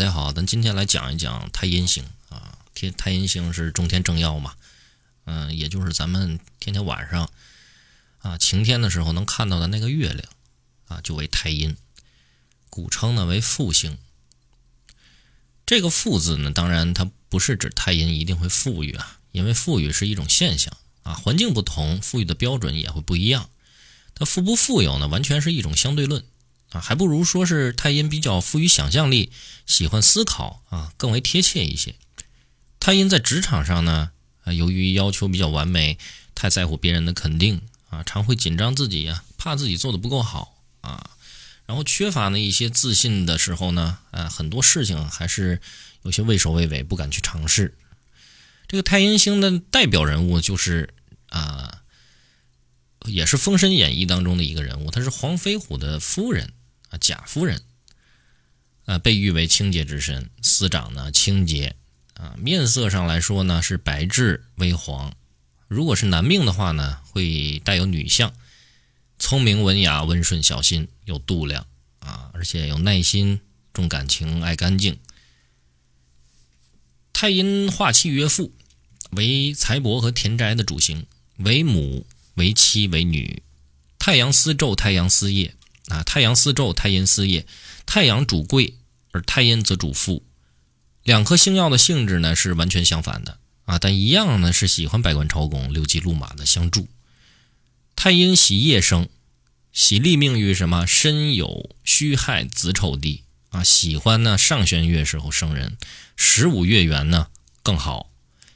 大家好，咱今天来讲一讲太阴星啊。天太阴星是中天正曜嘛，嗯，也就是咱们天天晚上啊晴天的时候能看到的那个月亮啊，就为太阴，古称呢为复星。这个复字呢，当然它不是指太阴一定会富裕啊，因为富裕是一种现象啊，环境不同，富裕的标准也会不一样。它富不富有呢，完全是一种相对论。啊，还不如说是太阴比较富于想象力，喜欢思考啊，更为贴切一些。太阴在职场上呢，啊，由于要求比较完美，太在乎别人的肯定啊，常会紧张自己呀，怕自己做的不够好啊，然后缺乏呢一些自信的时候呢，啊，很多事情还是有些畏首畏尾，不敢去尝试。这个太阴星的代表人物就是啊，也是《封神演义》当中的一个人物，他是黄飞虎的夫人。啊，贾夫人，啊，被誉为清洁之身，司长呢清洁，啊，面色上来说呢是白质微黄，如果是男命的话呢，会带有女相，聪明文雅、温顺小心、有度量，啊，而且有耐心、重感情、爱干净。太阴化气曰父，为财帛和田宅的主星，为母、为妻、为女，太阳司昼，太阳司夜。啊，太阳司昼，太阴司夜。太阳主贵，而太阴则主富。两颗星耀的性质呢是完全相反的啊，但一样呢是喜欢百官朝贡、六骑路马的相助。太阴喜夜生，喜立命于什么？申酉戌亥子丑地啊，喜欢呢上弦月时候生人，十五月圆呢更好。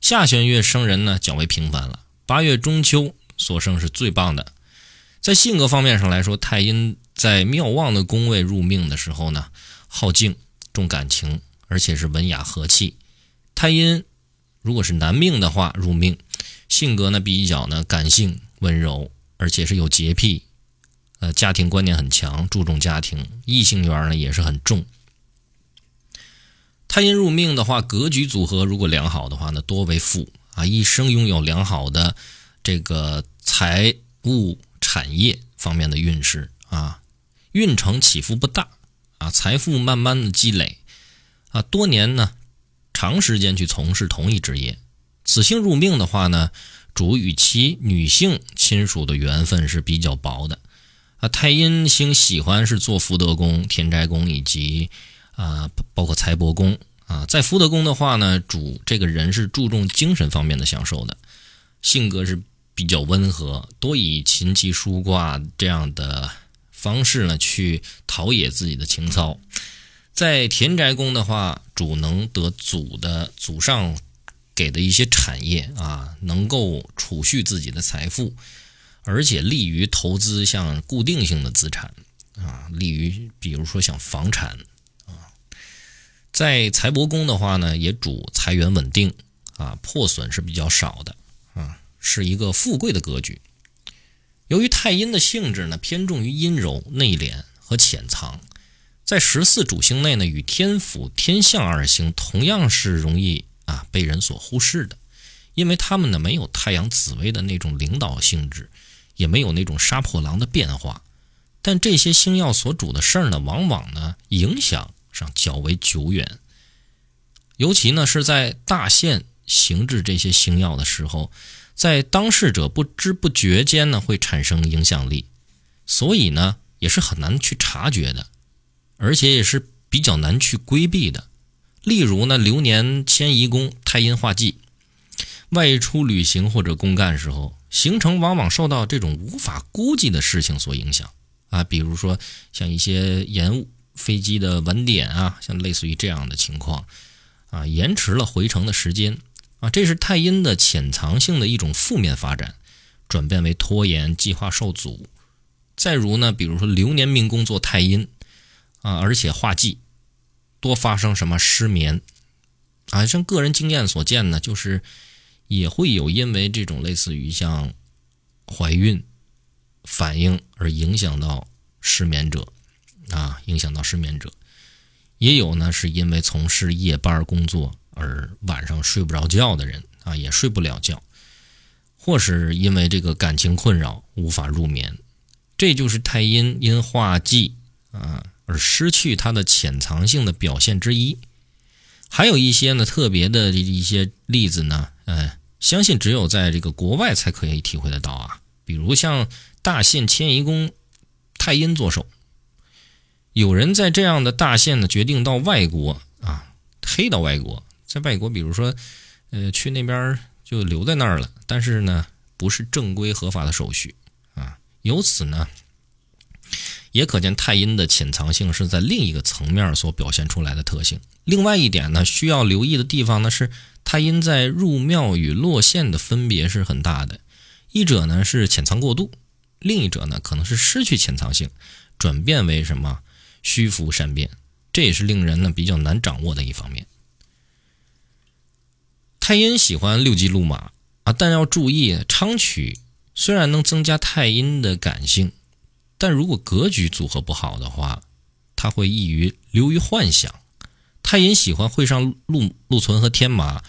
下弦月生人呢较为平凡了。八月中秋所生是最棒的。在性格方面上来说，太阴。在妙望的宫位入命的时候呢，好静重感情，而且是文雅和气。太阴如果是男命的话，入命性格呢比较呢感性温柔，而且是有洁癖，呃，家庭观念很强，注重家庭，异性缘呢也是很重。太阴入命的话，格局组合如果良好的话呢，多为富啊，一生拥有良好的这个财务产业方面的运势啊。运程起伏不大啊，财富慢慢的积累啊，多年呢，长时间去从事同一职业。此星入命的话呢，主与其女性亲属的缘分是比较薄的啊。太阴星喜欢是做福德宫、田宅宫以及啊，包括财帛宫啊。在福德宫的话呢，主这个人是注重精神方面的享受的，性格是比较温和，多以琴棋书画这样的。方式呢，去陶冶自己的情操。在田宅宫的话，主能得祖的祖上给的一些产业啊，能够储蓄自己的财富，而且利于投资像固定性的资产啊，利于比如说像房产啊。在财帛宫的话呢，也主财源稳定啊，破损是比较少的啊，是一个富贵的格局。由于太阴的性质呢，偏重于阴柔、内敛和潜藏，在十四主星内呢，与天府、天相二星同样是容易啊被人所忽视的，因为他们呢没有太阳紫微的那种领导性质，也没有那种杀破狼的变化，但这些星耀所主的事儿呢，往往呢影响上较为久远，尤其呢是在大限行至这些星耀的时候。在当事者不知不觉间呢，会产生影响力，所以呢，也是很难去察觉的，而且也是比较难去规避的。例如呢，流年迁移宫太阴化忌，外出旅行或者公干时候，行程往往受到这种无法估计的事情所影响啊，比如说像一些延误飞机的晚点啊，像类似于这样的情况啊，延迟了回程的时间。啊，这是太阴的潜藏性的一种负面发展，转变为拖延、计划受阻。再如呢，比如说流年命宫做太阴啊，而且化忌，多发生什么失眠啊？像个人经验所见呢，就是也会有因为这种类似于像怀孕反应而影响到失眠者啊，影响到失眠者，也有呢是因为从事夜班工作。而晚上睡不着觉的人啊，也睡不了觉，或是因为这个感情困扰无法入眠，这就是太阴因化忌啊而失去它的潜藏性的表现之一。还有一些呢特别的一些例子呢，嗯，相信只有在这个国外才可以体会得到啊。比如像大限迁移宫太阴坐守，有人在这样的大限呢决定到外国啊，黑到外国，在外国，比如说，呃，去那边就留在那儿了，但是呢，不是正规合法的手续啊，由此呢。也可见太阴的潜藏性是在另一个层面所表现出来的特性。另外一点呢，需要留意的地方呢是太阴在入庙与落陷的分别是很大的，一者呢是潜藏过度，另一者呢可能是失去潜藏性，转变为什么虚浮善变，这也是令人呢比较难掌握的一方面。太阴喜欢六级路马啊，但要注意昌曲虽然能增加太阴的感性。但如果格局组合不好的话，它会易于流于幻想。太阴喜欢会上禄禄存和天马，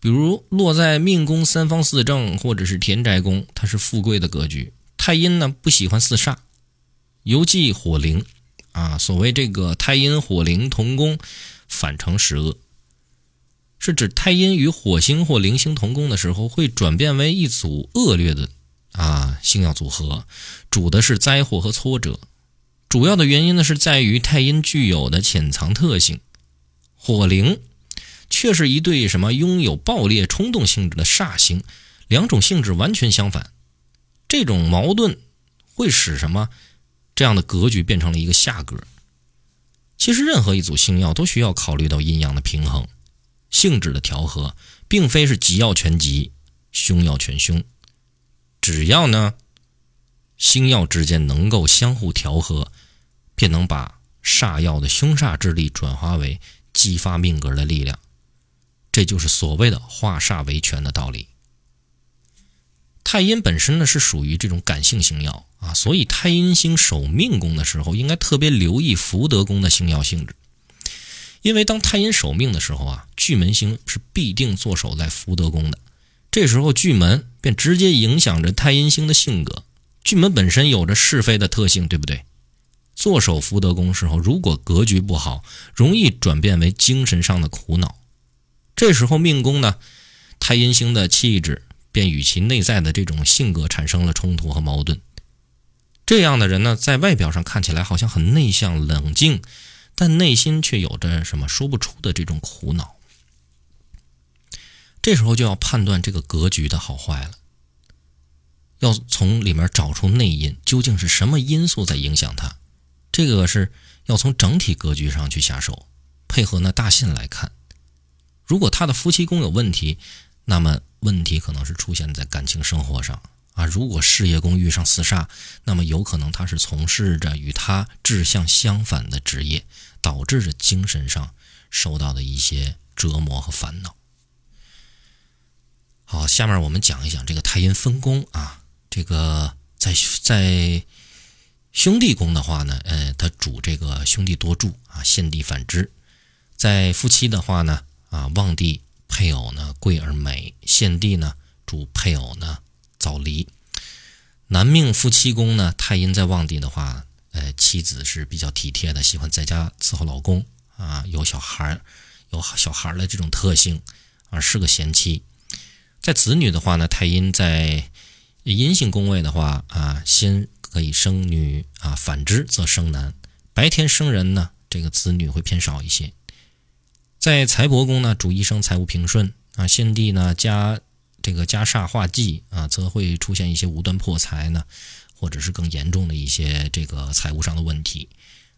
比如落在命宫三方四正或者是田宅宫，它是富贵的格局。太阴呢不喜欢四煞，尤忌火灵啊。所谓这个太阴火灵同宫，反成十恶，是指太阴与火星或灵星同宫的时候，会转变为一组恶劣的。啊，星耀组合主的是灾祸和挫折，主要的原因呢是在于太阴具有的潜藏特性，火灵却是一对什么拥有暴烈冲动性质的煞星，两种性质完全相反，这种矛盾会使什么这样的格局变成了一个下格。其实任何一组星耀都需要考虑到阴阳的平衡，性质的调和，并非是吉要全吉，凶要全凶。只要呢，星耀之间能够相互调和，便能把煞药的凶煞之力转化为激发命格的力量。这就是所谓的化煞为权的道理。太阴本身呢是属于这种感性星耀啊，所以太阴星守命宫的时候，应该特别留意福德宫的星耀性质。因为当太阴守命的时候啊，巨门星是必定坐守在福德宫的。这时候巨门便直接影响着太阴星的性格。巨门本身有着是非的特性，对不对？坐守福德宫时候，如果格局不好，容易转变为精神上的苦恼。这时候命宫呢，太阴星的气质便与其内在的这种性格产生了冲突和矛盾。这样的人呢，在外表上看起来好像很内向冷静，但内心却有着什么说不出的这种苦恼。这时候就要判断这个格局的好坏了，要从里面找出内因，究竟是什么因素在影响他？这个是要从整体格局上去下手，配合那大限来看。如果他的夫妻宫有问题，那么问题可能是出现在感情生活上啊。如果事业宫遇上四煞，那么有可能他是从事着与他志向相反的职业，导致着精神上受到的一些折磨和烦恼。好，下面我们讲一讲这个太阴分宫啊。这个在在兄弟宫的话呢，呃，它主这个兄弟多助啊，献帝反之；在夫妻的话呢，啊，旺帝配偶呢贵而美，献帝呢主配偶呢早离。男命夫妻宫呢，太阴在旺地的话，呃，妻子是比较体贴的，喜欢在家伺候老公啊，有小孩有小孩的这种特性啊，是个贤妻。在子女的话呢，太阴在阴性宫位的话啊，先可以生女啊，反之则生男。白天生人呢，这个子女会偏少一些。在财帛宫呢，主一生财务平顺啊，献帝呢加这个加煞化忌啊，则会出现一些无端破财呢，或者是更严重的一些这个财务上的问题。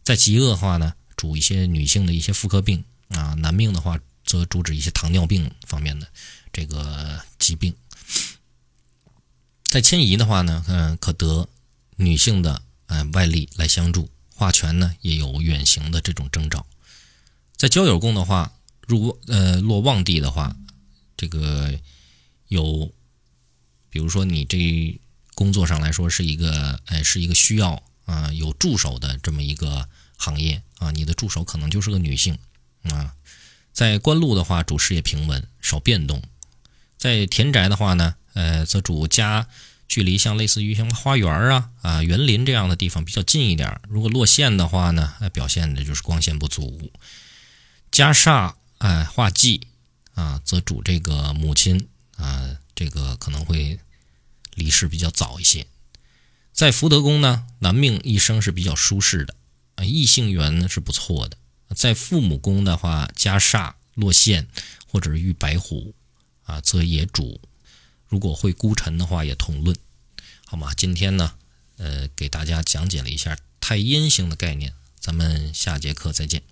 在极恶化呢，主一些女性的一些妇科病啊，男命的话则主指一些糖尿病方面的。这个疾病，在迁移的话呢，嗯，可得女性的呃外力来相助，化权呢也有远行的这种征兆。在交友宫的话，入呃落旺地的话，这个有，比如说你这工作上来说是一个哎是一个需要啊有助手的这么一个行业啊，你的助手可能就是个女性啊。在官禄的话，主事业平稳，少变动。在田宅的话呢，呃，则主家距离像类似于像花园啊啊园林这样的地方比较近一点。如果落陷的话呢，表现的就是光线不足。家煞哎化忌啊，则主这个母亲啊，这个可能会离世比较早一些。在福德宫呢，男命一生是比较舒适的啊，异性缘呢是不错的。在父母宫的话，加煞落陷或者是遇白虎啊，则也主。如果会孤辰的话，也同论，好吗？今天呢，呃，给大家讲解了一下太阴星的概念，咱们下节课再见。